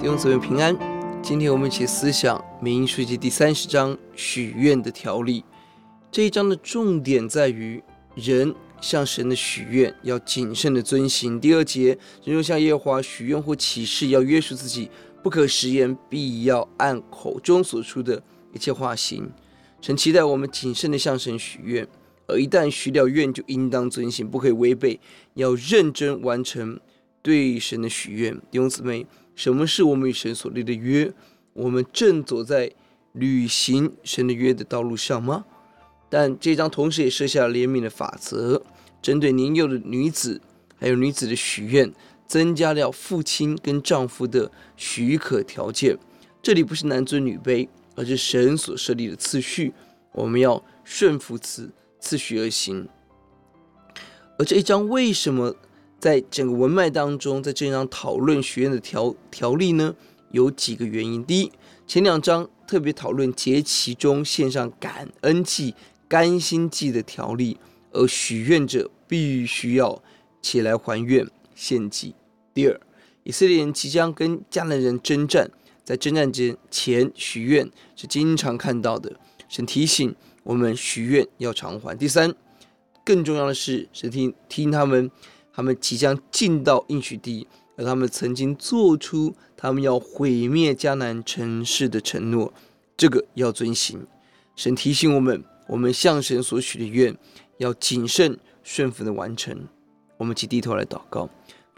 姊妹平安。今天我们一起思想《民数记》第三十章许愿的条例。这一章的重点在于人向神的许愿要谨慎的遵行。第二节，人若向耶和华许愿或起誓，要约束自己，不可食言，必要按口中所出的一切话行。神期待我们谨慎的向神许愿，而一旦许了愿，就应当遵行，不可以违背，要认真完成对神的许愿。弟兄姊妹。什么是我们与神所立的约？我们正走在履行神的约的道路上吗？但这章同时也设下了怜悯的法则，针对年幼的女子，还有女子的许愿，增加了父亲跟丈夫的许可条件。这里不是男尊女卑，而是神所设立的次序，我们要顺服此次序而行。而这一章为什么？在整个文脉当中，在这一章讨论许愿的条条例呢，有几个原因。第一，前两章特别讨论节期中献上感恩祭、甘心祭的条例，而许愿者必须要起来还愿献祭。第二，以色列人即将跟迦南人征战，在征战之前许愿是经常看到的，神提醒我们许愿要偿还。第三，更重要的是，神听听他们。他们即将进到应许地，而他们曾经做出他们要毁灭迦南城市的承诺，这个要遵行。神提醒我们，我们向神所许的愿要谨慎顺服的完成。我们即低头来祷告，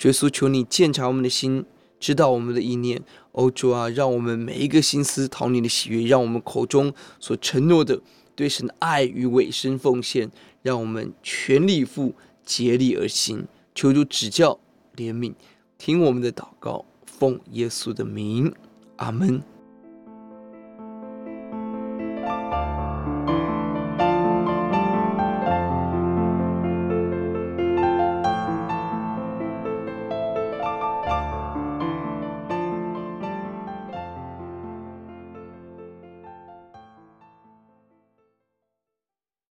耶稣，求你鉴察我们的心，知道我们的意念。欧，主啊，让我们每一个心思讨你的喜悦，让我们口中所承诺的对神的爱与委身奉献，让我们全力以赴竭力而行。求主指教怜悯，听我们的祷告，奉耶稣的名，阿门。